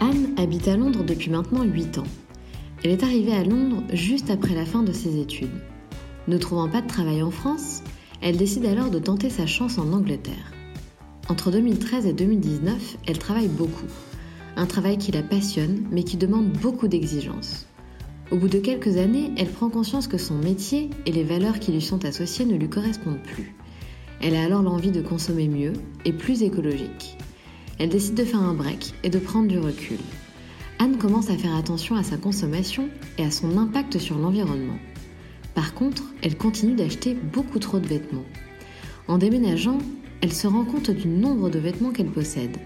Anne habite à Londres depuis maintenant 8 ans. Elle est arrivée à Londres juste après la fin de ses études. Ne trouvant pas de travail en France, elle décide alors de tenter sa chance en Angleterre. Entre 2013 et 2019, elle travaille beaucoup. Un travail qui la passionne, mais qui demande beaucoup d'exigences. Au bout de quelques années, elle prend conscience que son métier et les valeurs qui lui sont associées ne lui correspondent plus. Elle a alors l'envie de consommer mieux et plus écologique elle décide de faire un break et de prendre du recul. Anne commence à faire attention à sa consommation et à son impact sur l'environnement. Par contre, elle continue d'acheter beaucoup trop de vêtements. En déménageant, elle se rend compte du nombre de vêtements qu'elle possède.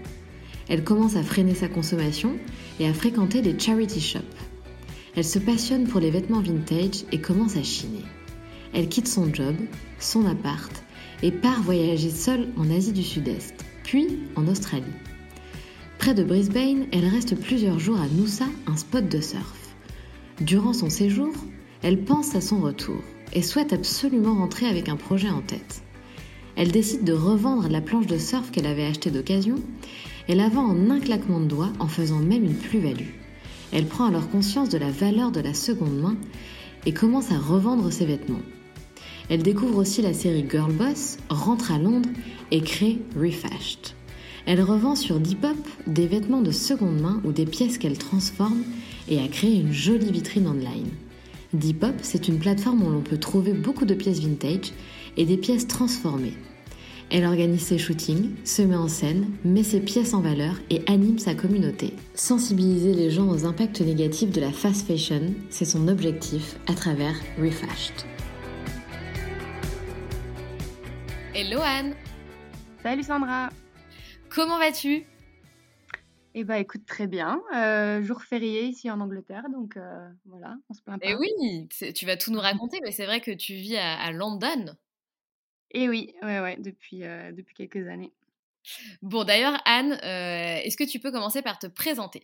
Elle commence à freiner sa consommation et à fréquenter les charity shops. Elle se passionne pour les vêtements vintage et commence à chiner. Elle quitte son job, son appart et part voyager seule en Asie du Sud-Est puis en Australie. Près de Brisbane, elle reste plusieurs jours à Noosa, un spot de surf. Durant son séjour, elle pense à son retour et souhaite absolument rentrer avec un projet en tête. Elle décide de revendre la planche de surf qu'elle avait achetée d'occasion et la vend en un claquement de doigts en faisant même une plus-value. Elle prend alors conscience de la valeur de la seconde main et commence à revendre ses vêtements. Elle découvre aussi la série Girl Boss, rentre à Londres et crée Refashed. Elle revend sur Depop des vêtements de seconde main ou des pièces qu'elle transforme et a créé une jolie vitrine online. Depop, c'est une plateforme où l'on peut trouver beaucoup de pièces vintage et des pièces transformées. Elle organise ses shootings, se met en scène, met ses pièces en valeur et anime sa communauté. Sensibiliser les gens aux impacts négatifs de la fast fashion, c'est son objectif à travers Refashed. Hello Anne Salut Sandra Comment vas-tu? Eh bah écoute très bien, euh, jour férié ici en Angleterre, donc euh, voilà, on se plaint pas. Eh oui, tu vas tout nous raconter, mais c'est vrai que tu vis à, London. Eh oui, ouais, ouais, depuis, euh, depuis quelques années. Bon d'ailleurs Anne, est-ce que tu peux commencer par te présenter?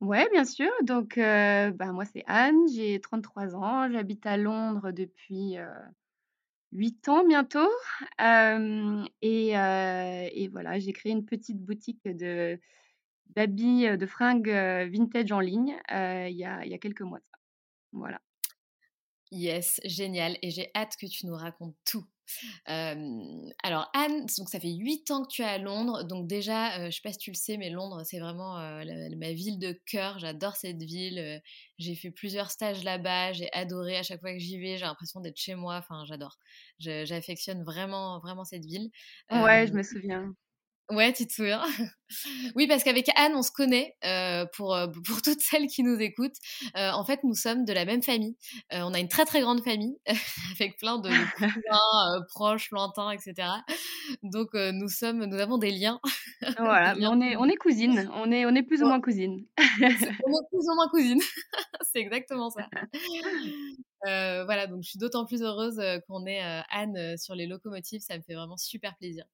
Ouais, bien sûr. Donc, bah, moi, c'est Anne, j'ai 33 ans, j'habite à Londres depuis 8 ans bientôt. et voilà, j'ai créé une petite boutique de d'habits, de fringues, vintage en ligne, il y a il y a quelques mois Voilà. Yes, génial et j'ai hâte que tu nous racontes tout alors Anne, donc ça fait 8 ans que tu es à Londres, donc déjà, je je sais pas si tu le sais, mais Londres, c'est vraiment ma ville de cœur, j'adore cette ville, j'ai fait plusieurs stages là-bas, j'ai adoré à chaque fois que j'y vais, j'ai l'impression d'être chez moi, enfin j'adore. J'affectionne vraiment, vraiment cette ville. Ouais, je me souviens. Ouais, tu te souviens? Oui, parce qu'avec Anne, on se connaît, euh, pour, pour toutes celles qui nous écoutent. Euh, en fait, nous sommes de la même famille. on a une très très grande famille, avec plein de cousins proches, lointains, etc. Donc, nous sommes, nous avons des liens. Voilà, mais on est, on est cousines, on est, on est plus ou moins cousines. on est plus ou moins cousines, c'est exactement ça. voilà, donc je suis d'autant plus heureuse qu'on ait Anne sur les locomotives, ça me fait vraiment super plaisir.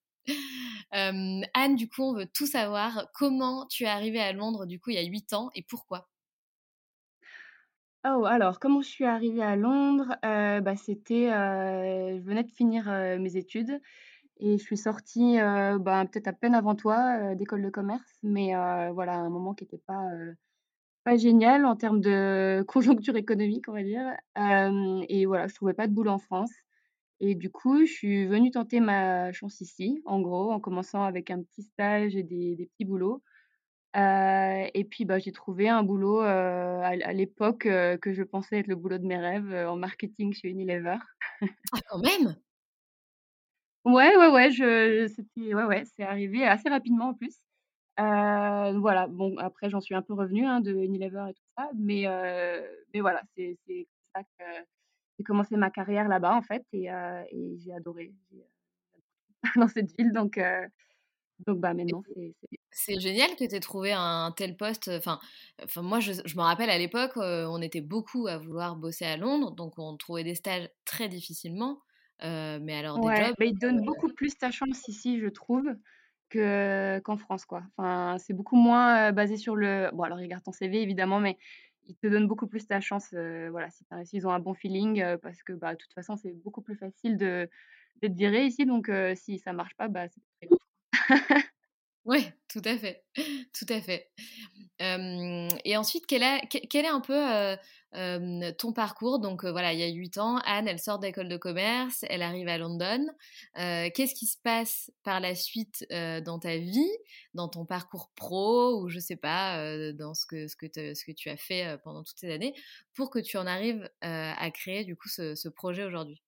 Anne, du coup, on veut tout savoir. Comment tu es arrivée à Londres, du coup, il y a 8 ans et pourquoi? Oh, alors, comment je suis arrivée à Londres? Bah, c'était, je venais de finir, mes études et je suis sortie, bah, peut-être à peine avant toi, d'école de commerce, mais voilà, un moment qui était pas, génial en termes de conjoncture économique, on va dire. Et voilà, je trouvais pas de boulot en France et du coup, je suis venue tenter ma chance ici, en gros, en commençant avec un petit stage et des des petits boulots. Heu et puis, bah, j'ai trouvé un boulot, heu, à à l'époque, heu, que je pensais être le boulot de mes rêves, en marketing chez Unilever. Ah quand même! Ouais, ouais, ouais, je ouais, ouais, c'est arrivé assez rapidement en plus. Voilà, bon après j'en suis un peu revenue, hein, de Unilever et tout ça, mais mais voilà, c'est c'est comme ça que j'ai commencé ma carrière là-bas en fait et j'ai adoré, dans cette ville donc donc bah, maintenant c'est génial que tu aies trouvé un tel poste. Enfin, enfin moi, je, je me rappelle à l'époque, on était beaucoup à vouloir bosser à Londres, donc on trouvait des stages très difficilement. Euh, mais alors des Ouais, jobs. bah, ils te donnent beaucoup plus ta chance ici, je trouve, que qu'en France, quoi. Enfin, c'est beaucoup moins, basé sur le bon, alors ils regardent ton CV évidemment, mais ils te donnent beaucoup plus ta chance, heu, voilà, si s'ils ont un bon feeling, heu, parce que, bah, de toute façon, c'est beaucoup plus facile de d'être viré ici, donc heu, si ça marche pas, bah, c'est très grave. Ouais, tout à fait, tout à fait. Et ensuite, quel est, un peu ton parcours? Donc voilà, il y a 8 ans, Anne, elle sort d'école de commerce, elle arrive à London. Qu'est-ce qui se passe par la suite dans ta vie, dans ton parcours pro, ou je sais pas, dans ce que, tu as fait pendant toutes ces années, pour que tu en arrives à créer du coup ce, projet aujourd'hui?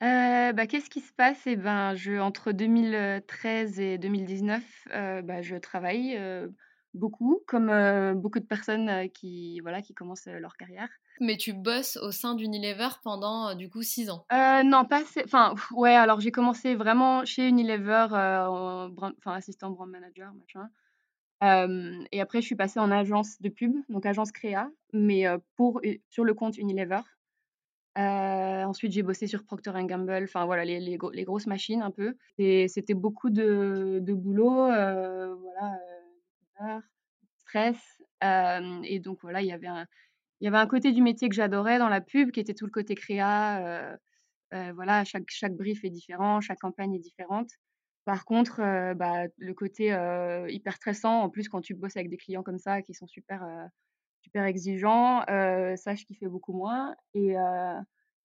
Bah, qu'est-ce qui se passe? Et ben, entre 2013 et 2019, heu, bah, je travaille, beaucoup comme, beaucoup de personnes, qui voilà, qui commencent, leur carrière. Mais tu bosses au sein d'Unilever pendant du coup 6 ans? Non, pas assez enfin, ouais, alors j'ai commencé vraiment chez Unilever, enfin, assistant brand manager, machin. Et après je suis passée en agence de pub, donc agence créa, mais pour sur le compte Unilever. Ensuite j'ai bossé sur Procter& Gamble, enfin voilà les les gros les grosses machines un peu et c'était beaucoup de de boulot, voilà, stress, et donc voilà, il y avait un il y avait un côté du métier que j'adorais dans la pub qui était tout le côté créa, voilà, chaque chaque brief est différent, chaque campagne est différente. Par contre, bah, le côté, hyper stressant, en plus quand tu bosses avec des clients comme ça qui sont super, super exigeants, ça je kiffais beaucoup moins et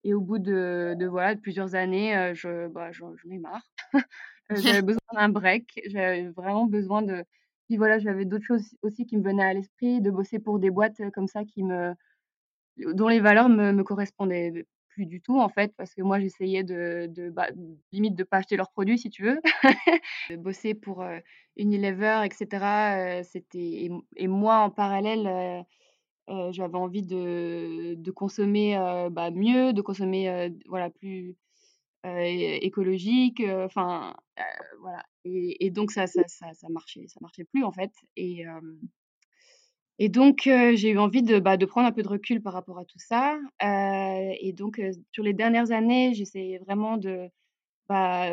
et au bout de de voilà, de plusieurs années, je bah, j'en ai marre. J'avais besoin d'un break, j'avais vraiment besoin de puis voilà, j'avais d'autres choses aussi qui me venaient à l'esprit, de bosser pour des boîtes, comme ça qui me dont les valeurs me me correspondaient plus du tout, en fait, parce que moi, j'essayais de de, bah, limite de pas acheter leurs produits, si tu veux. De bosser pour, Unilever et cetera, heu, c'était et moi, en parallèle, j'avais envie de de consommer, bah, mieux, de consommer, voilà, plus, écologique, heu, enfin, heu, voilà. Et donc ça ça ça marchait ça marchait plus, en fait. Et donc, j'ai eu envie de, bah, de prendre un peu de recul par rapport à tout ça, et donc, sur les dernières années, j'essayais vraiment de, bah,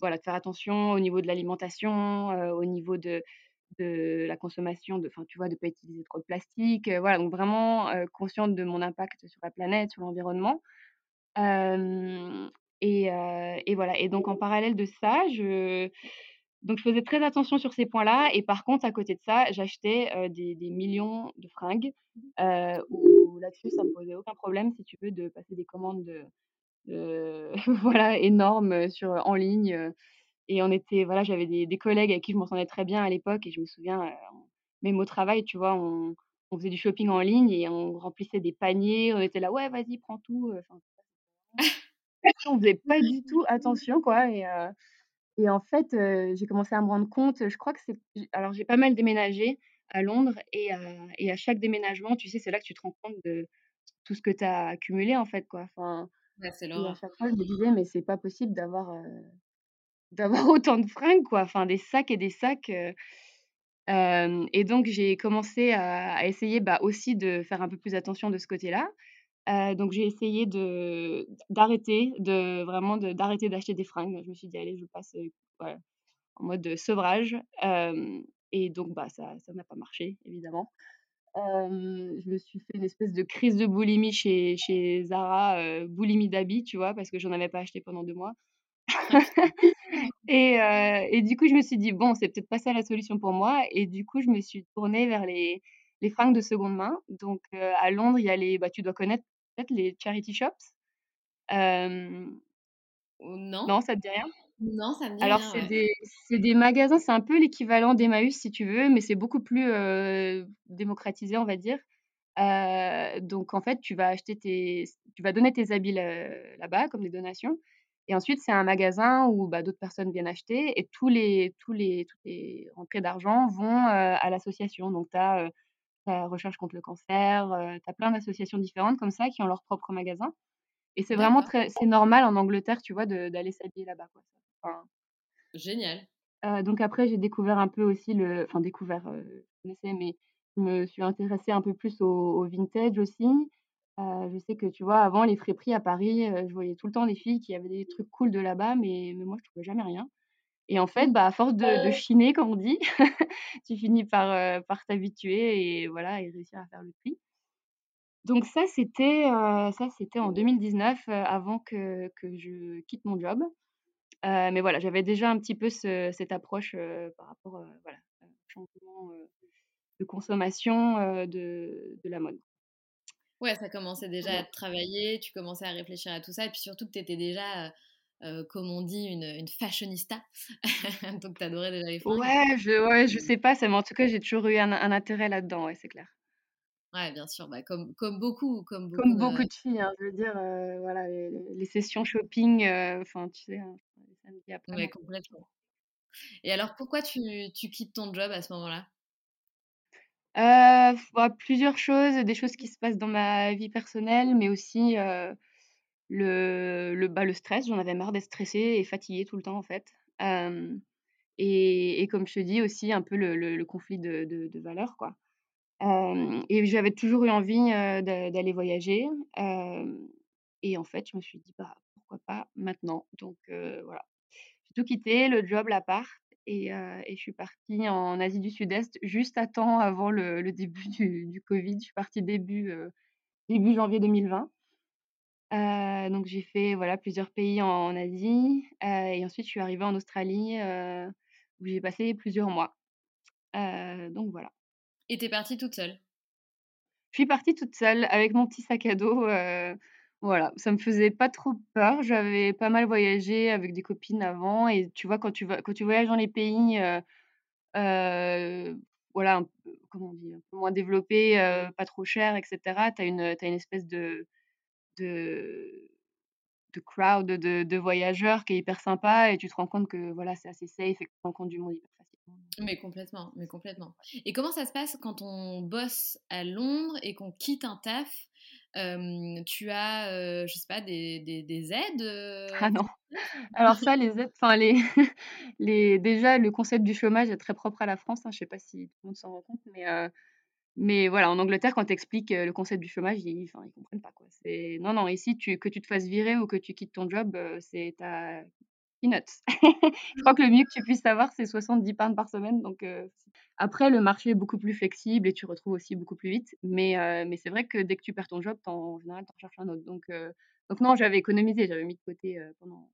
voilà, de faire attention au niveau de l'alimentation, au niveau de la consommation de tu vois, de pas utiliser trop de plastique, voilà, donc vraiment, consciente de mon impact sur la planète, sur l'environnement. Et voilà et donc en parallèle de ça, je donc je faisais très attention sur ces points-là et par contre à côté de ça, j'achetais, des millions de fringues, où là-dessus ça me posait aucun problème si tu veux de passer des commandes de voilà énormes, sur en ligne, et on était voilà, j'avais des collègues avec qui je m'entendais très bien à l'époque et je me souviens, même au travail, tu vois, on faisait du shopping en ligne et on remplissait des paniers, on était là: «Ouais, vas-y, prends tout», on faisait pas du tout attention quoi et et en fait, j'ai commencé à me rendre compte, je crois que c'est alors j'ai pas mal déménagé à Londres et heu et à chaque déménagement, tu sais, c'est là que tu te rends compte de tout ce que tu as accumulé en fait quoi. Enfin Ouais, c'est à chaque fois je me disais: «Mais c'est pas possible d'avoir, d'avoir autant de fringues quoi», enfin des sacs et des sacs, et donc j'ai commencé à essayer, bah, aussi de faire un peu plus attention de ce côté-là. Donc j'ai essayé de d'arrêter, de vraiment d'arrêter d'acheter des fringues. Je me suis dit: «Allez, je passe, voilà, en mode sevrage». et donc bah, ça ça n'a pas marché évidemment. je me suis fait une espèce de crise de boulimie chez chez Zara, boulimie d'habits, tu vois? Parce que j'en avais pas acheté pendant deux mois. Et et du coup, je me suis dit: «Bon, c'est peut-être pas ça la solution pour moi» et du coup, je me suis tournée vers les les fringues de seconde main. Donc à Londres, il y a les bah, tu dois connaître peut-être les charity shops? non. Non, ça te dit rien? Non, ça me dit Alors rien, c'est des c'est des magasins, c'est un peu l'équivalent d'Emmaüs si tu veux, mais c'est beaucoup plus, démocratisé, on va dire. donc en fait, tu vas acheter tes tu vas donner tes habits là-bas comme des donations et ensuite, c'est un magasin où, bah, d'autres personnes viennent acheter et tous les tous les toutes les rentrées d'argent vont, à l'association. Donc tu as, Recherche contre le cancer, tu as plein d'associations différentes comme ça qui ont leur propre magasin et c'est vraiment très c'est normal en Angleterre, tu vois, d'aller s'habiller là-bas, quoi. Enfin Génial. donc après, j'ai découvert un peu aussi le enfin découvert, je connaissais mais je me suis intéressée un peu plus au au vintage aussi. je sais que, tu vois, avant les friperies à Paris, je voyais tout le temps des filles qui avaient des trucs cool de là-bas, mais mais moi je trouvais jamais rien et en fait, bah, à force de de chiner comme on dit, tu finis par, par t'habituer et voilà et réussir à faire le tri. Donc ça, c'était, ça c'était en 2019, avant que que je quitte mon job. mais voilà, j'avais déjà un petit peu ce cette approche, par rapport, voilà, au changement, de consommation, de de la mode. Ouais, ça commençait déjà à travailler, tu commençais à réfléchir à tout ça et puis surtout que tu étais déjà, comme on dit, une, une fashionista. Donc tu adorais déjà les fringues. Ouais, je ouais, je sais pas, ça mais en tout cas, j'ai toujours eu un un intérêt là-dedans, ouais, c'est clair. Ouais, bien sûr, bah, comme comme beaucoup comme beaucoup Comme de beaucoup de filles, hein, je veux dire, voilà, les les sessions shopping, enfin, tu sais, hein, les samedis après Ouais, complètement. Et alors pourquoi tu tu quittes ton job à ce moment-là? Bah, plusieurs choses, des choses qui se passent dans ma vie personnelle, mais aussi, le le, bah, le stress. J'en avais marre d'être stressée et fatiguée tout le temps, en fait. Et et comme je te dis aussi un peu le le conflit de de valeurs, quoi. Et j'avais toujours eu envie, d'aller voyager. Et en fait, je me suis dit: «Bah, pourquoi pas maintenant?» donc voilà. J'ai tout quitté, le job, l'appart et et je suis partie en Asie du Sud-Est juste à temps avant le début du du covid. Je suis partie début, début janvier 2020. Heu, donc j'ai fait, voilà, plusieurs pays en Asie, heu et ensuite je suis arrivée en Australie, heu, où j'ai passé plusieurs mois. Heu, donc voilà. Et tu es partie toute seule? Je suis partie toute seule avec mon petit sac à dos, heu, voilà, ça me faisait pas trop peur. J'avais pas mal voyagé avec des copines avant et tu vois, quand tu vas quand tu voyages dans les pays, heu heu, voilà, un peu, comment on dit? Un peu moins développés, heu, pas trop chers et cetera, tu as une, tu as une espèce de de de crowd de de voyageurs qui est hyper sympa et tu te rends compte que, voilà, c'est assez safe et que tu rencontres du monde hyper facilement. Mais complètement, mais complètement. Et comment ça se passe quand on bosse à Londres et qu'on quitte un taf? Tu as, heu, je sais pas, des des des aides? Ah non. Alors ça, les aides, enfin les les déjà le concept du chômage est très propre à la France, hein, je sais pas si tout le monde s'en rend compte, mais mais voilà, en Angleterre, quand tu expliques, le concept du chômage, ils enfin, comprennent pas, quoi. Non, non, ici, que tu te fasses virer ou que tu quittes ton job, heu, c'est tu as peanuts. Je crois que le mieux que tu puisses avoir, c'est 70 pounds par semaine, donc heu, après le marché est beaucoup plus flexible et tu retrouves aussi beaucoup plus vite, mais c'est vrai que dès que tu perds ton job, en général, tu en cherches un autre, donc donc non, j'avais économisé, j'avais mis de côté, pendant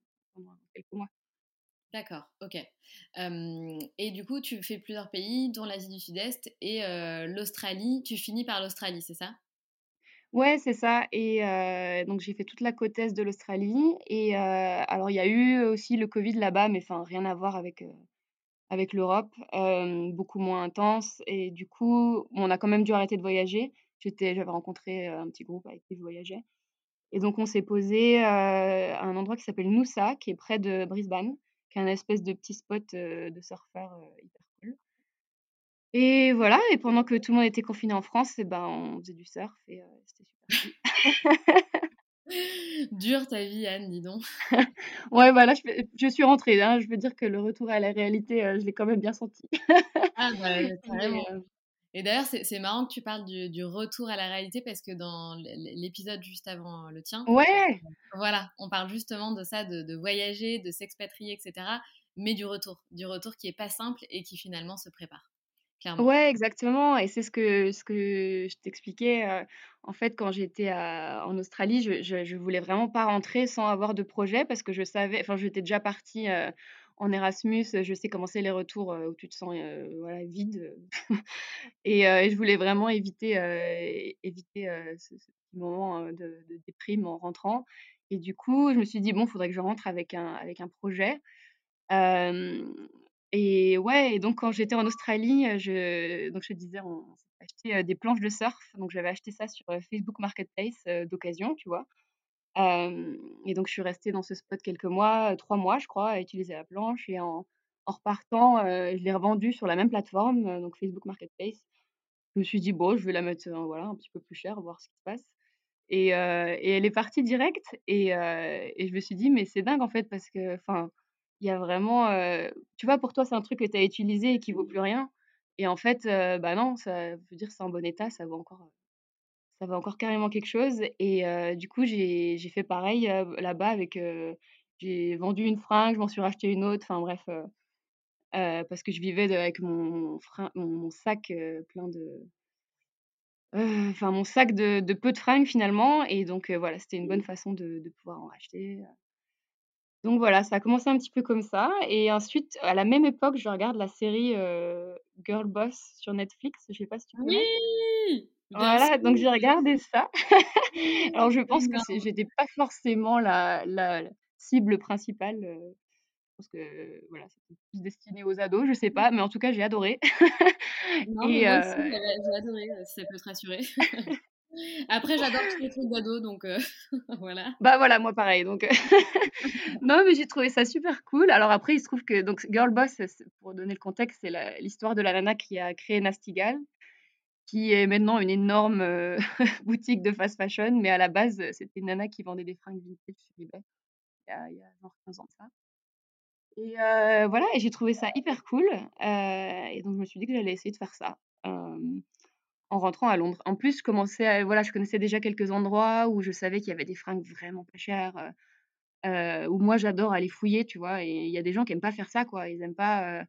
quelques mois. D'accord, OK. Et du coup, tu fais plusieurs pays, dont l'Asie du Sud-Est et l'Australie. Tu finis par l'Australie, c'est ça? Ouais, c'est ça et donc j'ai fait toute la côte est de l'Australie et alors il y a eu aussi le covid là-bas, mais enfin rien à voir avec, avec l'Europe, beaucoup moins intense et du coup, on a quand même dû arrêter de voyager. J'avais rencontré, un petit groupe avec qui je voyageais et donc on s'est posé à un endroit qui s'appelle Noosa, qui est près de Brisbane, qui est un espèce de petit spot, de surfeurs, hyper cool. Et voilà et pendant que tout le monde était confiné en France et ben, on faisait du surf et c'était super cool. Dure ta vie, Anne, dis donc. Ouais, bah, là, je suis rentrée, hein, je veux dire que le retour à la réalité, je l'ai quand même bien senti. Ah bah, carrément. Et d'ailleurs, c'est marrant que tu parles du du retour à la réalité parce que dans l'é l'é l'épisode juste avant le tien, Ouais! voilà, on parle justement de ça, de de voyager, de s'expatrier et cetera, mais du retour. Du retour qui est pas simple et qui finalement se prépare, clairement. Ouais, exactement et c'est ce que ce que je t'expliquais, heu, en fait, quand j'étais en Australie, je je je voulais vraiment pas rentrer sans avoir de projet parce que je savais enfin, j'étais déjà partie, heu, en Erasmus, je sais comment c'est les retours, où tu te sens, voilà, vide, et je voulais vraiment éviter, éviter, ce moment, de de déprime en rentrant et du coup, je me suis dit: «Bon, faudrait que je rentre avec un avec un projet». Et ouais et donc quand j'étais en Australie, je donc je disais, on s'est acheté, des planches de surf, donc j'avais acheté ça sur, Facebook Marketplace, d'occasion, tu vois? Et donc je suis restée dans ce spot quelques mois, 3 mois, je crois, à utiliser la planche et en repartant, je l'ai revendue sur la même plateforme, donc Facebook Marketplace. Je me suis dit: «Bon, je vais la mettre, voilà, un petit peu plus cher, voir ce qui se passe» et elle est partie direct et je me suis dit: «Mais c'est dingue, en fait», parce que, enfin, il y a vraiment, tu vois, pour toi, c'est un truc que tu as utilisé et qui vaut plus rien et en fait, bah, non, ça veut dire c'est en bon état, ça vaut encore, ça encore carrément quelque chose et heu, du coup, j'ai fait pareil, heu, là-bas avec, heu j'ai vendu une fringue, je m'en suis racheté une autre, enfin bref, parce que je vivais de avec mon mon frin mon mon sac, plein de enfin, mon sac de de peu de fringues, finalement et donc voilà, c'était une bonne façon de de pouvoir en racheter, donc voilà, ça a commencé un petit peu comme ça et ensuite, à la même époque, je regarde la série, heu, Girl Boss sur Netflix, je sais pas si tu? Oui! Voilà, donc j'ai regardé ça. Alors je pense que j'étais pas forcément la la cible principale, heu, je pense que, voilà, c'était plus destiné aux ados, je sais pas, mais en tout cas, j'ai adoré Non, mais et moi aussi, heu j'avais j'ai adoré, si ça peut te rassurer. Après, j'adore tous les trucs d'ados, donc voilà. Bah, voilà, moi pareil, donc non, mais j'ai trouvé ça super cool. Alors après, il se trouve que donc Girl Boss, pour donner le contexte, c'est l'histoire de la nana qui a créé Nasty Gal, qui est maintenant une énorme, heu, boutique de fast fashion, mais à la base, c'était une nana qui vendait des fringues vintage sur eBay, il y a il y a genre 15 ans de ça et heu, voilà et j'ai trouvé ça hyper cool, heu et donc je me suis dit que j'allais essayer de faire ça, en rentrant à Londres. En plus, je commençais voilà, je connaissais déjà quelques endroits où je savais qu'il y avait des fringues vraiment pas chères, où moi j'adore aller fouiller, tu vois? Et il y a des gens qui aiment pas faire ça, quoi. Ils aiment pas,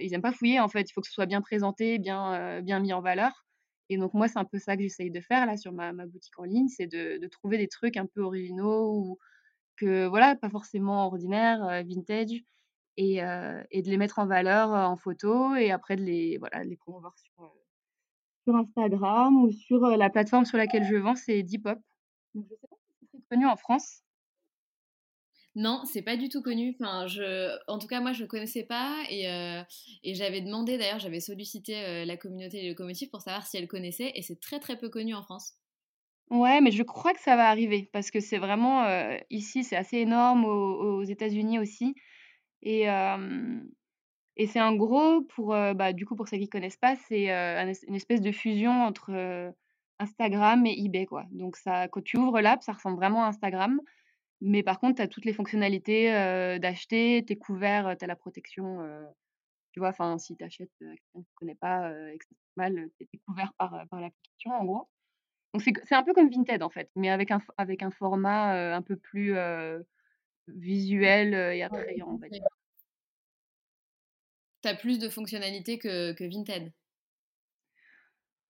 ils aiment pas fouiller, en fait. Il faut que ce soit bien présenté, bien, heu, bien mis en valeur et donc moi, c'est un peu ça que j'essaye de faire, là, sur ma ma boutique en ligne, c'est de de trouver des trucs un peu originaux ou que voilà, pas forcément ordinaires, heu, vintage et et de les mettre en valeur, en photo et après de les voilà, les promouvoir sur, sur Instagram ou sur, la plateforme sur laquelle je vends, c'est Depop. Donc je sais pas si c'est très connu en France. Non, c'est pas du tout connu. Enfin, je en tout cas, moi, je connaissais pas et heu et j'avais demandé d'ailleurs, j'avais sollicité, heu, la communauté Les Locomotives pour savoir si elle connaissait et c'est très, très peu connu en France. Ouais, mais je crois que ça va arriver parce que c'est vraiment, heu, ici, c'est assez énorme, aux États-Unis aussi et et c'est en gros pour, bah, du coup, pour ceux qui connaissent pas, c'est, un une espèce de fusion entre, Instagram et eBay, quoi. Donc ça quand tu ouvres l'app, ça ressemble vraiment à Instagram, mais par contre, tu as toutes les fonctionnalités, heu, d'acheter, tu es couvert, tu as la protection, tu vois? Enfin, si tu achètes, quelqu'un que tu connais pas, heu et que ça se passe mal, tu es couvert par, par l'application, en gros. Donc c'est un peu comme Vinted, en fait, mais avec un f avec un format, un peu plus, visuel, et attrayant, on va dire. Tu as plus de fonctionnalités que que Vinted?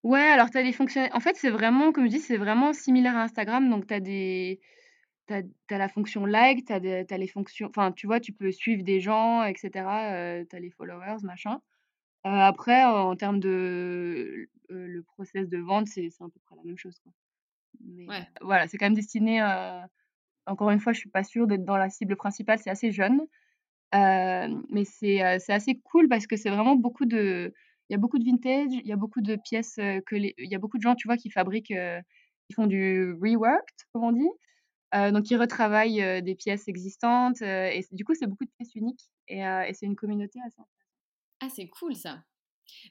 Ouais, alors tu as des fonctionnali en fait, c'est vraiment comme je dis, c'est vraiment similaire à Instagram, donc tu as des tu as la fonction like, tu as les fonctions enfin, tu vois, tu peux suivre des gens et cetera, heu, tu as les followers, machin. Heu, après, en termes de l le process de vente, c'est à peu près la même chose, quoi. Mais Ouais. voilà, c'est quand même destiné, heu, encore une fois, je suis pas sûre d'être dans la cible principale, c'est assez jeune. Mais c'est, assez cool parce que c'est vraiment beaucoup de il y a beaucoup de vintage, il y a beaucoup de pièces, que les il y a beaucoup de gens, tu vois, qui fabriquent, qui font du reworked, comme on dit. Heu, donc ils retravaillent, heu, des pièces existantes, heu et du coup, c'est beaucoup de pièces uniques et c'est une communauté assez Ah, c'est cool ça!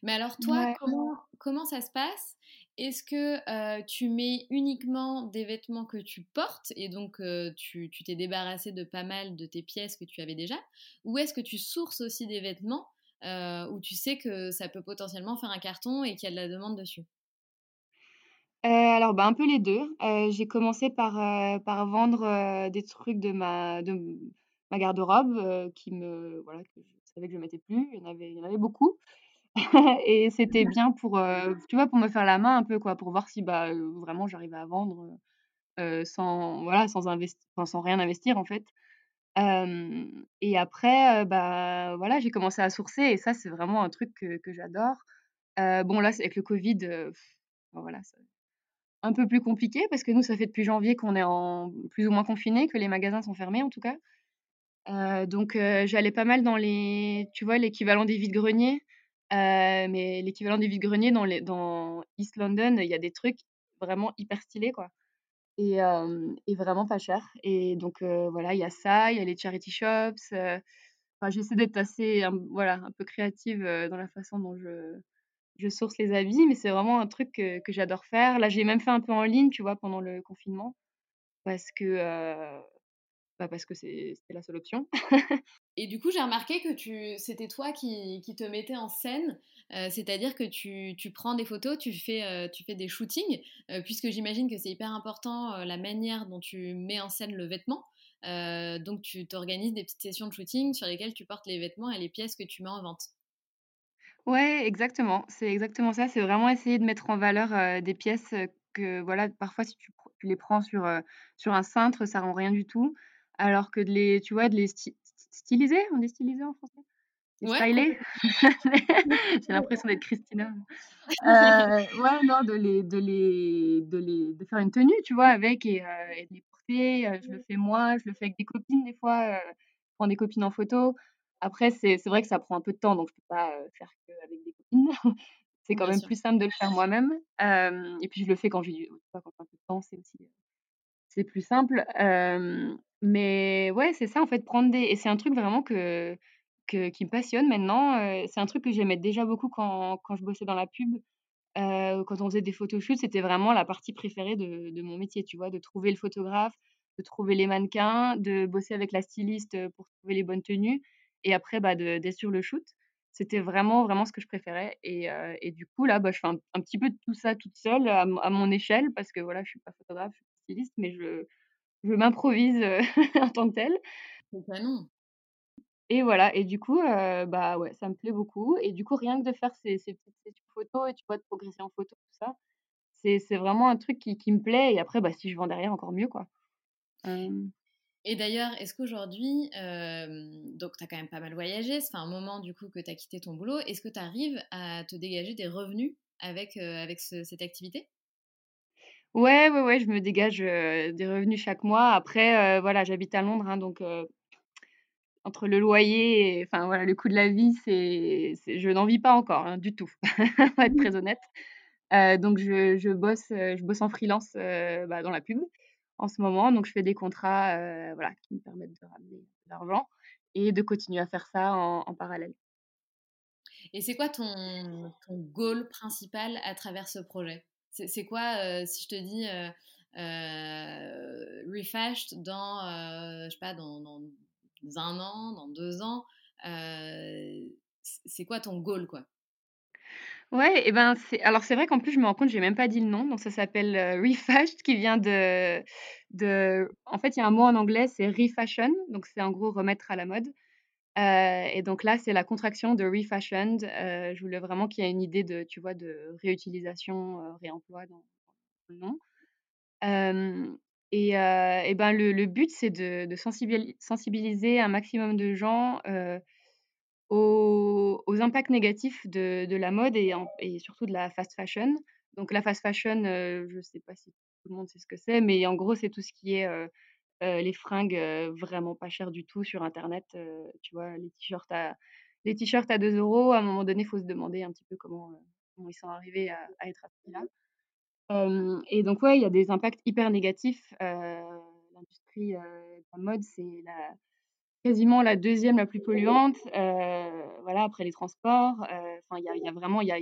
Mais alors toi, Ouais. comment, comment ça se passe? Est-ce que euh, tu mets uniquement des vêtements que tu portes et donc euh, tu tu t'es débarrassé de pas mal de tes pièces que tu avais déjà? Ou est-ce que tu sources aussi des vêtements euh, où tu sais que ça peut potentiellement faire un carton et qu'il y a de la demande dessus? Heu, alors, bah, un peu les 2. Heu, j'ai commencé par, heu, par vendre, des trucs de ma de ma garde-robe, qui me voilà, que je savais que je mettais plus. Il y en avait beaucoup et c'était bien pour, tu vois, pour me faire la main un peu, quoi, pour voir si, bah, vraiment j'arrivais à vendre, sans voilà, sans sans rien investir, en fait. Et après, bah, voilà, j'ai commencé à sourcer et ça, c'est vraiment un truc que que j'adore. Bon, là, avec le covid, voilà, c'est un peu plus compliqué parce que nous, ça fait depuis janvier qu'on est en plus ou moins confinés, que les magasins sont fermés, en tout cas. Heu, donc heu, j'allais pas mal dans les tu vois, l'équivalent des vide-greniers? Heu, mais l'équivalent des vide-greniers dans les dans East London, il y a des trucs vraiment hyper stylés, quoi et et vraiment pas cher et donc voilà, il y a ça, il y a les charity shops, enfin, j'essaie d'être assez, voilà, un peu créative, dans la façon dont je je source les habits, mais c'est vraiment un truc que j'adore faire. Là, j'ai même fait un peu en ligne, tu vois, pendant le confinement parce que, heu, bah, parce que c'est c'était la seule option. Et du coup, j'ai remarqué que c'était toi qui, te mettais en scène, euh, c'est-à-dire que tu, prends des photos, tu fais, euh, tu fais des shootings, euh, puisque j'imagine que c'est hyper important euh, la manière dont tu mets en scène le vêtement. Euh, donc, tu t'organises des petites sessions de shooting sur lesquelles tu portes les vêtements et les pièces que tu mets en vente. Ouais, exactement, c'est exactement ça. C'est vraiment essayer de mettre en valeur, heu, des pièces, heu, que voilà, parfois si tu pr tu les prends sur, heu, sur un cintre, ça rend rien du tout. Alors que de les tu vois, de les styliser? On dit styliser en français? Les Ouais, styler? complètement. J'ai l'impression d'être Christina. Heu, ouais, non, de les de les de les de faire une tenue, tu vois, avec et heu et de les porter, heu, je le fais moi, je le fais avec des copines des fois, heu, je prends des copines en photo. Après c'est vrai que ça prend un peu de temps, donc je peux pas, faire qu'avec des copines. C'est quand Bien même sûr. plus simple de le faire moi-même. Et puis je le fais quand j'ai quand j'ai un peu de temps, c'est aussi, heu, c'est plus simple. Mais ouais, c'est ça en fait, prendre des et c'est un truc vraiment que que qui me passionne maintenant, c'est un truc que j'aimais déjà beaucoup quand quand je bossais dans la pub. Quand on faisait des photoshoots, c'était vraiment la partie préférée de de mon métier, tu vois? De trouver le photographe, de trouver les mannequins, de bosser avec la styliste, pour trouver les bonnes tenues et après, bah, d'être sur le shoot. C'était vraiment, vraiment ce que je préférais et heu et du coup, là, bah, je fais un un petit peu de tout ça toute seule à mon échelle parce que, voilà, je suis pas photographe, je suis styliste, mais je je m'improvise, en tant que telle bah non. et voilà et du coup, heu, bah, ouais, ça me plaît beaucoup et du coup, rien que de faire ces ces petites photos et tu vois, de progresser en photo, tout ça, c'est vraiment un truc qui qui me plaît et après, bah, si je vends derrière, encore mieux, quoi. Hem, Et d'ailleurs, est-ce qu'aujourd'hui, hem, donc tu as quand même pas mal voyagé, ça fait un moment du coup que tu as quitté ton boulot. Est-ce que tu arrives à te dégager des revenus avec, heu, avec ce cette activité? ouais, ouais, ouais, je me dégage, heu, des revenus chaque mois. Après, voilà, j'habite à Londres, hein, donc entre le loyer et enfin, voilà, le coût de la vie, c'est je n'en vis pas encore, hein, du tout, pour être très honnête. Donc je je bosse, je bosse en freelance, bah, dans la pub, en ce moment. Donc je fais des contrats, heu, voilà, qui me permettent de ramener de l'argent et de continuer à faire ça en parallèle. Et c'est quoi ton goal principal à travers ce projet? C'est quoi, heu, si je te dis, heu heu, Refashed dans, je sais pas, dans 1 an, dans 2 ans, c'est quoi ton goal, quoi? Ouais et ben, c'est alors c'est vrai qu'en plus je me rends compte, j'ai même pas dit le nom, donc ça s'appelle, Refashed qui vient de de en fait, il y a un mot en anglais, c'est refashion, donc c'est en gros remettre à la mode, heu et donc là, c'est la contraction de refashioned, heu, je voulais vraiment qu'il y ait une idée de, tu vois, de réutilisation, heu, réemploi dans le nom. Et et ben, le le but, c'est de de sensibiliser un maximum de gens, aux impacts négatifs de la mode et surtout de la fast fashion. Donc la fast fashion, heu, je sais pas si tout le monde sait ce que c'est, mais en gros, c'est tout ce qui est, heu heu, les fringues, vraiment pas chères du tout sur internet, tu vois? Les t-shirts à les t-shirts à 2 euros. à un moment donné, il faut se demander un petit peu comment, ils sont arrivés à être à. Hem et donc ouais, il y a des impacts hyper négatifs, l'industrie, de la mode, c'est la quasiment la deuxième la plus polluante, voilà, après les transports, enfin, il y a vraiment il y a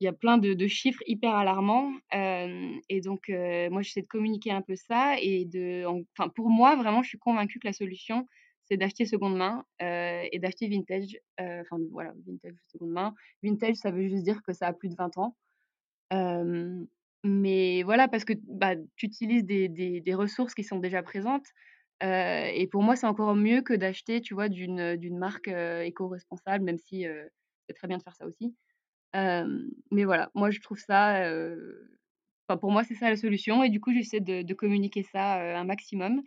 y a plein de chiffres hyper alarmants, hem et donc moi, j'essaie de communiquer un peu ça et de enfin, pour moi, vraiment, je suis convaincue que la solution, c'est d'acheter seconde main, et d'acheter vintage, enfin, voilà, vintage seconde main. Vintage, ça veut juste dire que ça a plus de 20 ans. Mais voilà, parce que, bah, tu utilises des des ressources qui sont déjà présentes, heu et pour moi, c'est encore mieux que d'acheter, tu vois, d'une, d'une marque, éco-responsable, même si, c'est très bien de faire ça aussi. Mais voilà, moi, je trouve ça, enfin, pour moi, c'est ça la solution et du coup, j'essaie de de communiquer ça, un maximum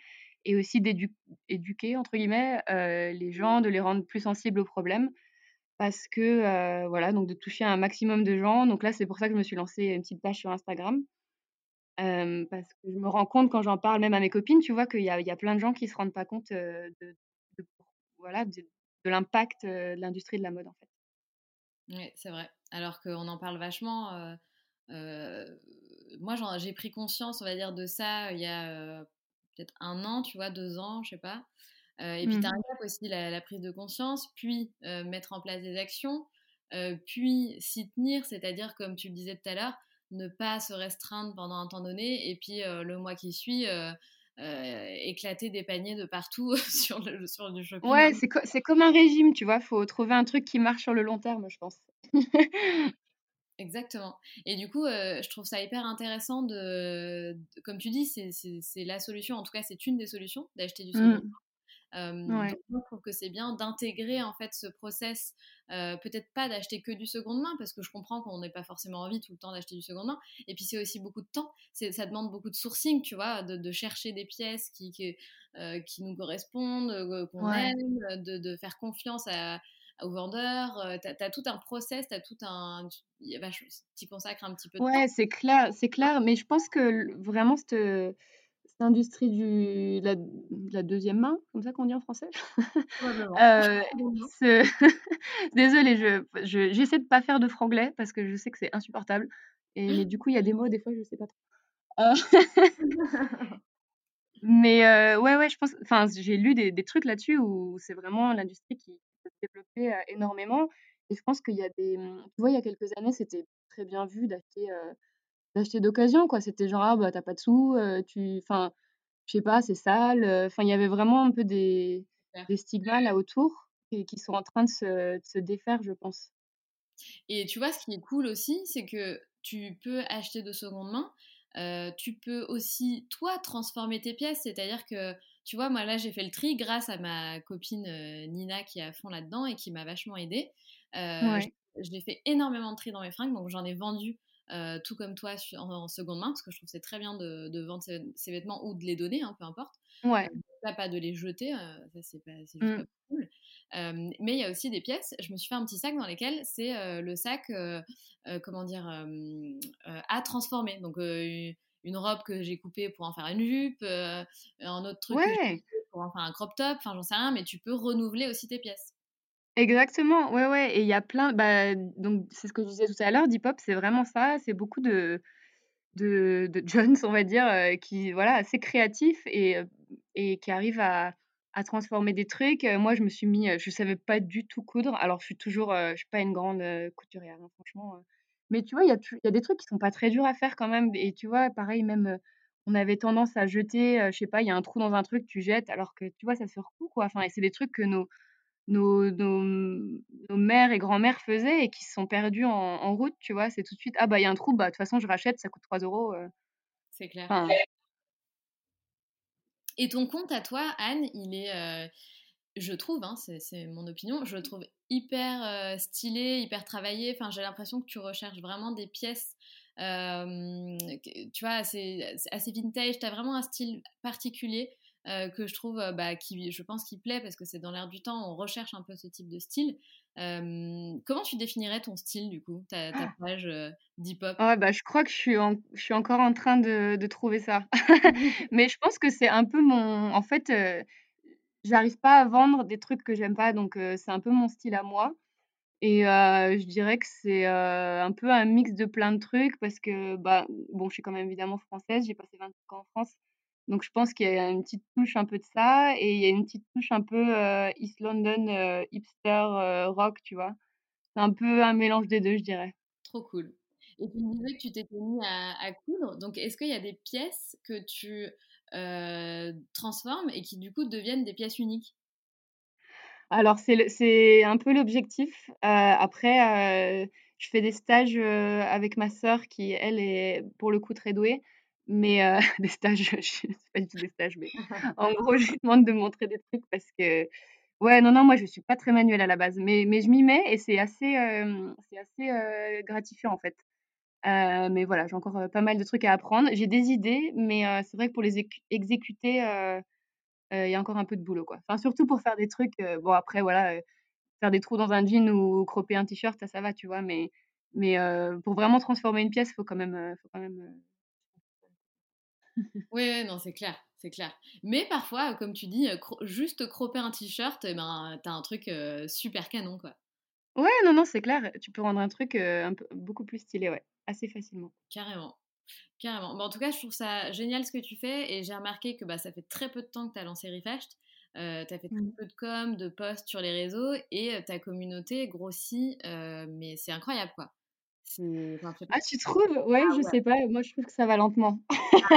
et aussi d'édu «éduquer» entre guillemets, les gens, de les rendre plus sensibles aux problèmes parce que, voilà, donc de toucher un maximum de gens. Donc là, c'est pour ça que je me suis lancée une petite page sur Instagram. Parce que je me rends compte quand j'en parle même à mes copines, tu vois, qu'il y a il y a plein de gens qui se rendent pas compte, de de voilà, de de l'impact, de l'industrie de la mode, en fait. Oui, c'est vrai. Alors qu'on en parle vachement, moi, j'ai pris conscience, on va dire, de ça il y a, peut-être 1 an, tu vois, 2 ans, je sais pas. Et puis tu as un Mmh gap aussi, la la prise de conscience, puis mettre en place des actions, puis s'y tenir, c'est-à-dire comme tu le disais tout à l'heure, ne pas se restreindre pendant un temps donné et puis, le mois qui suit, heu heu, éclater des paniers de partout sur le sur du shopping Ouais, c'est co c'est comme un régime, tu vois? Faut trouver un truc qui marche sur le long terme, je pense. Exactement et du coup, je trouve ça hyper intéressant de de comme tu dis, c'est c'est c'est la solution, en tout cas, c'est une des solutions d'acheter du second Mmh. Hem, Ouais. donc je trouve que c'est bien d'intégrer, en fait, ce process, peut-être pas d'acheter que du seconde main parce que je comprends qu'on n'ait pas forcément envie tout le temps d'acheter du seconde main et puis c'est aussi beaucoup de temps. Ça demande beaucoup de sourcing, tu vois? De de chercher des pièces qui qui, nous correspondent, qu'on Ouais. aime, de de faire confiance à aux vendeurs, tu as tout un process, tu as tout un tu y consacres un petit peu de Ouais, temps. c'est clair, c'est clair, mais je pense que vraiment cette, cette industrie du la de la deuxième main, comme ça qu'on dit en français? Ce désolée, je je j'essaie de pas faire de franglais parce que je sais que c'est insupportable et du coup, il y a des mots, des fois, je sais pas trop. Heu, mais heu, ouais, ouais, je pense enfin, j'ai lu des des trucs là-dessus où c'est vraiment l'industrie qui peut se développer, heu, énormément et je pense qu'il y a des, tu vois, il y a quelques années, c'était très bien vu d'acheter, d'acheter d'occasion, quoi. C'était genre: «Ah bah, tu as pas de sous, heu, tu» enfin, je sais pas, «C'est sale», enfin, il y avait vraiment un peu des des stigmas là autour et qui sont en train de se de se défaire, je pense. Et tu vois, ce qui est cool aussi, c'est que tu peux acheter de seconde main. Euh, tu peux aussi, toi, transformer tes pièces. C'est-à-dire que, tu vois, moi là, j'ai fait le tri grâce à ma copine euh, Nina qui est à fond là-dedans et qui m'a vachement aidée. Euh, Ouais, j'ai fait énormément de tri dans mes fringues, donc j'en ai vendu. Euh, tout comme toi en, en, seconde main parce que je trouve que c'est très bien de, de vendre ses, ses, vêtements ou de les donner hein, peu importe euh, ouais. pas, pas de les jeter euh, ça c'est juste pas Mmh. cool euh, mais il y a aussi des pièces. Je me suis fait un petit sac dans lesquels c'est euh, le sac, euh, euh, comment dire, euh, à transformer. Donc une robe que j'ai coupée pour en faire une jupe, un autre truc que j'ai Ouais! coupé pour en faire un crop top. Enfin, j'en sais rien, mais tu peux renouveler aussi tes pièces. Exactement, ouais, ouais et il y a plein bah, donc c'est ce que je disais tout à l'heure, Depop, c'est vraiment ça, c'est beaucoup de de de Jones, on va dire, heu, qui voilà, assez créatifs et heu et qui arrivent à à transformer des trucs. Heu, moi, je me suis mis, heu, je savais pas du tout coudre. Alors je suis toujours, je suis pas une grande, couturière, hein, franchement, mais tu vois, il y a y a des trucs qui sont pas très durs à faire quand même et tu vois, pareil, même, on avait tendance à jeter, heu, je sais pas, il y a un trou dans un truc, tu jettes alors que, tu vois, ça se recoud, quoi. Enfin et c'est des trucs que nos nos nos, mmh, nos mères et grands-mères faisaient et qui se sont perdus en en route, tu vois? C'est tout de suite: «Ah bah, il y a un trou, bah, de toute façon je rachète, ça coûte 3 €», heu, C'est clair. enfin Et ton compte à toi, Anne, il est, euh, je trouve, hein, c'est mon opinion, je le trouve hyper euh, stylé, hyper travaillé. Enfin, j'ai l'impression que tu recherches vraiment des pièces, euh, tu vois, assez, assez vintage. Tu as vraiment un style particulier euh, que je trouve, euh, bah, qui, je pense, qui plaît parce que c'est dans l'air du temps. On recherche un peu ce type de style. Euh, comment tu définirais ton style du coup, ta, ta page d'hip-hop? Ouais, bah, je crois que je suis en je suis encore en train de de trouver ça. Mais je pense que c'est un peu mon en fait, j'arrive pas à vendre des trucs que j'aime pas, donc c'est un peu mon style à moi et je dirais que c'est, un peu un mix de plein de trucs parce que, bah, bon, je suis quand même évidemment française, j'ai passé 25 ans en France Donc je pense qu'il y a une petite touche un peu de ça et il y a une petite touche un peu, heu, East London, heu, hipster, heu, rock, tu vois? C'est un peu un mélange des 2, je dirais. Trop cool. Et tu me disais que tu t'étais mis à, à coudre. Donc, est-ce qu'il y a des pièces que tu euh, transformes et qui, du coup, deviennent des pièces uniques? Alors, c'est un peu l'objectif. Après, je fais des stages, avec ma sœur qui, elle, est pour le coup très douée. Mais, heu, des stages, je c'est pas du tout des stages, mais en gros, je lui demande de montrer des trucs parce que ouais, non, non, moi, je suis pas très manuelle à la base, mais mais je m'y mets et c'est assez, c'est assez, heu, gratifiant, en fait. Mais voilà, j'ai encore, pas mal de trucs à apprendre. J'ai des idées, mais, c'est vrai que pour les écu exécuter, il y a encore un peu de boulot, quoi. Enfin, surtout pour faire des trucs, bon après voilà, faire des trous dans un jean ou cropper un t-shirt, ça, ça va, tu vois? Mais mais, pour vraiment transformer une pièce, faut quand même, faut quand même, Oui, ouais, non, c'est clair, c'est clair. Mais parfois, comme tu dis, cro juste cropper un t-shirt, et ben, tu as un truc, heu, super canon, quoi. Ouais, non, non, c'est clair, tu peux rendre un truc, heu, un peu beaucoup plus stylé, ouais, assez facilement. Carrément, carrément. Bah, en tout cas, je trouve ça génial ce que tu fais et j'ai remarqué que, bah, ça fait très peu de temps que tu as lancé tu as fait très Mmh. peu de com, de posts sur les réseaux et ta communauté grossit, heu, mais c'est incroyable, quoi. C'est enfin, je sais pas Ah, tu trouves? Ouais, ah je ouais. sais pas, moi, je trouve que ça va lentement. Ah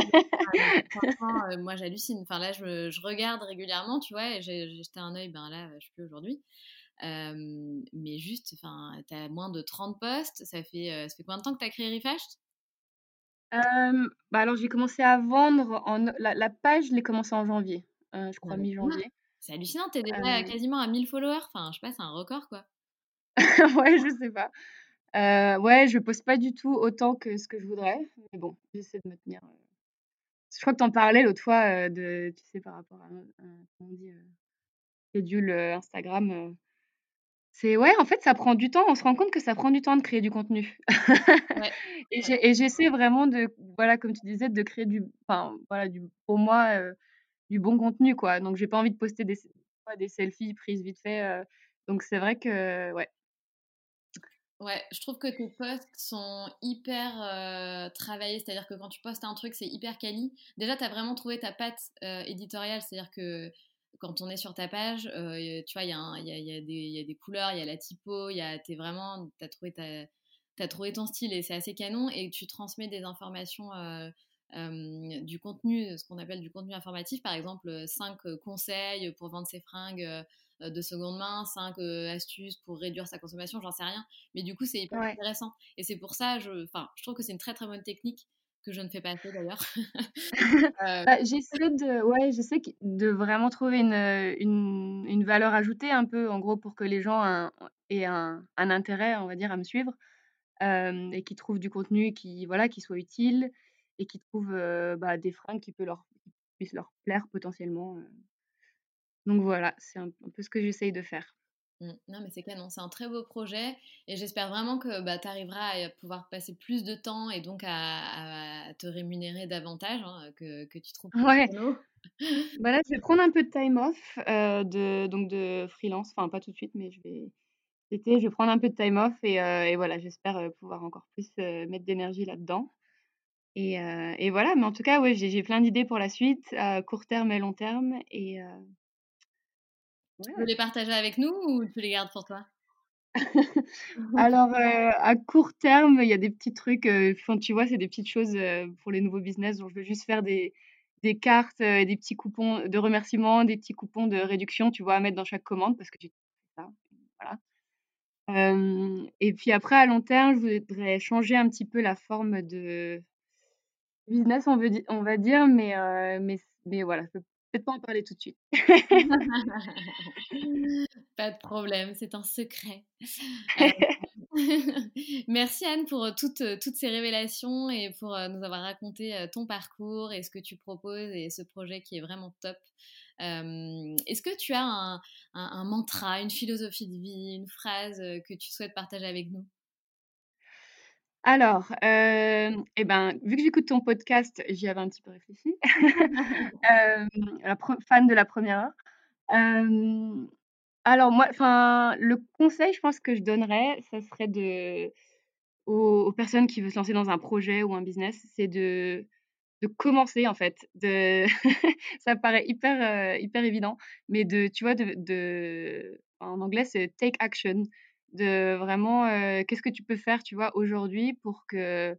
ah franchement, heu, moi j'hallucine. Enfin là, je je regarde régulièrement, tu vois? Et j'ai j'ai jeté un œil, ben là, je peux aujourd'hui. Hem, mais juste, enfin, tu as moins de 30 posts, ça fait, heu, ça fait combien de temps que tu as créé Refashed? Hem, bah, alors j'ai commencé à vendre en la la page, je l'ai commencée en janvier, heu, je crois ouf! mi-janvier. C'est hallucinant, tu es déjà quasiment à 1000 followers, enfin, je sais pas, c'est un record, quoi. ouais, je sais pas. Heu, ouais, je poste pas du tout autant que ce que je voudrais, mais bon, j'essaie de me tenir, heu je crois que tu en parlais l'autre fois, heu, de tu sais, par rapport à un comment on dit, schedule, Instagram, c'est ouais, en fait, ça prend du temps. On se rend compte que ça prend du temps de créer du contenu Ouais, et j'essaie vraiment de voilà, comme tu disais, de créer du enfin, voilà, du pour moi, heu, du bon contenu, quoi. Donc j'ai pas envie de poster des des selfies prises vite fait, donc c'est vrai que ouais. Ouais, je trouve que tes posts sont hyper euh, travaillés, c'est-à-dire que quand tu postes un truc, c'est hyper quali. Déjà, tu as vraiment trouvé ta patte euh, éditoriale, c'est-à-dire que quand on est sur ta page, euh, tu vois, il y, a des- couleurs, il y a la typo, vraiment, tu as trouvé ta, trouvé ton style et c'est assez canon. Et tu transmets des informations, du contenu, ce qu'on appelle du contenu informatif, par exemple 5 conseils pour vendre ses fringues de seconde main, 5 astuces pour réduire sa consommation, j'en sais rien. Mais du coup, c'est hyper Ouais. intéressant. Et c'est pour ça, je, je trouve que c'est une très très bonne technique que je ne fais pas assez d'ailleurs. Euh, Bah, j'essaie de ouais, j'essaie de vraiment trouver une, heu, une une valeur ajoutée un peu, en gros, pour que les gens un aient un un intérêt, on va dire, à me suivre, et qu'ils trouvent du contenu qui, voilà, qui soit utile et qui trouvent, bah, des fringues qui peut leur qui puissent leur plaire potentiellement, donc voilà, c'est un un peu ce que j'essaye de faire. Mm. Non, mais c'est canon, c'est un très beau projet et j'espère vraiment que bah, tu arriveras à pouvoir passer plus de temps et donc à, à te rémunérer davantage, hein, que, que tu trouves Ouais, bah, là, je vais prendre un peu de time off, heu, de donc de freelance, enfin, pas tout de suite, mais je vais je vais prendre un peu de time off et heu et voilà, j'espère, heu, pouvoir encore plus, mettre d'énergie là-dedans. Et et voilà, mais en tout cas, ouais, j'ai plein d'idées pour la suite, à court terme et long terme et Tu veux les partager avec nous ou tu les gardes pour toi? Alors, heu, à court terme, il y a des petits trucs, enfin, tu vois, c'est des petites choses, heu, pour les nouveaux business dont je veux juste faire des des cartes, heu, des petits coupons de remerciements, des petits coupons de réduction, tu vois, à mettre dans chaque commande parce que j'ai ça, voilà. Et puis après à long terme, je voudrais changer un petit peu la forme de business, on veut on va dire, mais mais mais voilà, peut-être pas en parler tout de suite. Pas de problème, c'est un secret. Merci Anne pour euh, toutes, euh, toutes ces révélations et pour euh, nous avoir raconté ton parcours et ce que tu proposes et ce projet qui est vraiment top. Est-ce que tu as un, mantra, une philosophie de vie, une phrase que tu souhaites partager avec nous? Alors, hem et ben, vu que j'écoute ton podcast, j'y avais un petit peu réfléchi. Hem, la fan de la première heure. Hem, alors moi, enfin, le conseil, je pense que je donnerais, ça serait de aux aux personnes qui veulent se lancer dans un projet ou un business, c'est de de commencer en fait, de ça paraît hyper, heu, hyper évident, mais de tu vois, de de en anglais, c'est take action, de vraiment, qu'est-ce que tu peux faire, tu vois, aujourd'hui pour que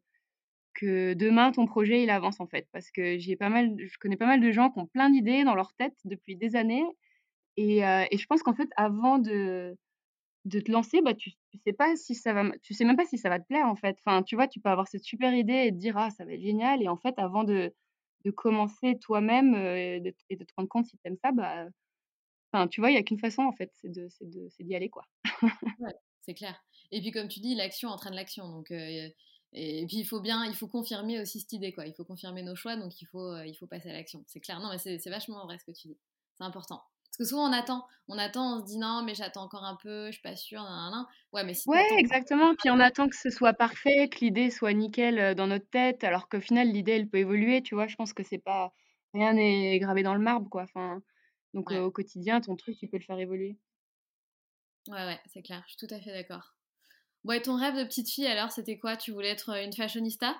que demain ton projet il avance en fait? Parce que j'ai pas mal je connais pas mal de gens qui ont plein d'idées dans leur tête depuis des années et et je pense qu'en fait avant de de te lancer, bah, tu tu sais pas si ça va tu sais même pas si ça va te plaire, en fait. Enfin, tu vois, tu peux avoir cette super idée et te dire: «Ah, ça va être génial» et en fait, avant de de commencer toi-même, et de te rendre compte si tu aimes ça, bah, enfin, tu vois, il y a qu'une façon, en fait, c'est de c'est d'y aller, quoi. Ouais, c'est clair et puis, comme tu dis, l'action entraîne l'action donc et puis il faut bien il faut confirmer aussi cette idée, quoi. Il faut confirmer nos choix donc il faut, il faut passer à l'action. C'est clair. Non, mais c'est vachement vrai ce que tu dis. C'est important. Parce que souvent on attend, on attend, on se dit: «Non, mais j'attends encore un peu, je suis pas sûre, nin nin nin». Ouais, mais si Ouais, exactement, puis on attend que ce soit parfait, que l'idée soit nickel, dans notre tête, alors qu'au final l'idée elle peut évoluer, tu vois? Je pense que c'est pas rien n'est gravé dans le marbre, quoi, enfin, donc au quotidien, ton truc, tu peux le faire évoluer. Ouais, ouais, c'est clair, je suis tout à fait d'accord. Bon et ton rêve de petite fille alors, c'était quoi? Tu voulais être, heu, une fashionista?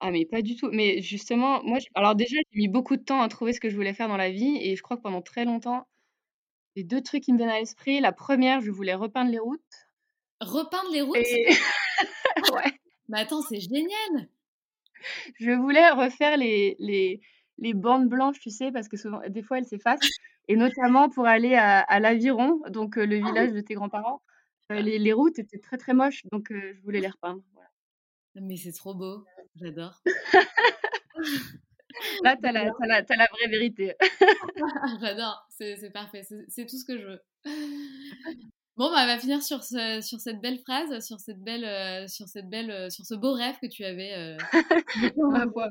Ah mais pas du tout, mais justement, moi alors déjà, j'ai mis beaucoup de temps à trouver ce que je voulais faire dans la vie et je crois que pendant très longtemps, les 2 trucs qui me viennent à l'esprit, la 1re, je voulais repeindre les routes Repeindre les routes? et ouais. Mais attends, c'est génial! Je voulais refaire les les les bandes blanches, tu sais? Parce que souvent des fois, elles s'effacent et notamment pour aller à à l'Aviron, donc le Ah village de tes grands-parents, heu, les les routes étaient très, très moches, donc je voulais les repeindre, voilà. Mais c'est trop beau, j'adore. Là, tu as la la la vraie vérité. J'adore, c'est parfait, c'est tout ce que je veux. Bon, bah, on va finir sur ce sur cette belle phrase, sur cette belle, sur cette belle, sur ce beau rêve que tu avais, Ma foi.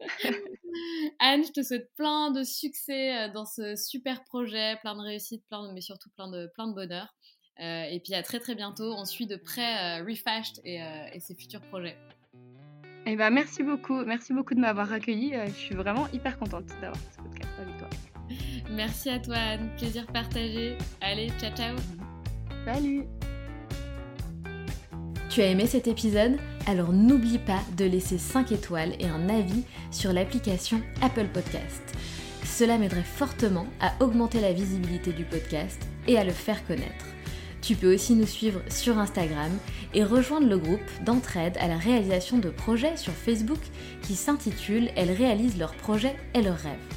Anne, je te souhaite plein de succès, heu, dans ce super projet, plein de réussite, plein de mais surtout plein de plein de bonheur, heu et puis à très, très bientôt. On suit de près, heu, Refashed et et ses futurs projets. Et bah, merci beaucoup, merci beaucoup de m'avoir accueillie, je suis vraiment hyper contente d'avoir ce podcast avec toi. Merci à toi, Anne, plaisir partagé. Allez, ciao, ciao. Salut! Tu as aimé cet épisode? Alors n'oublie pas de laisser 5 étoiles et un avis sur l'application Apple Podcast. Cela m'aiderait fortement à augmenter la visibilité du podcast et à le faire connaître. Tu peux aussi nous suivre sur Instagram et rejoindre le groupe d'entraide à la réalisation de projets sur Facebook qui s'intitule Elles réalisent leurs projets et leurs rêves.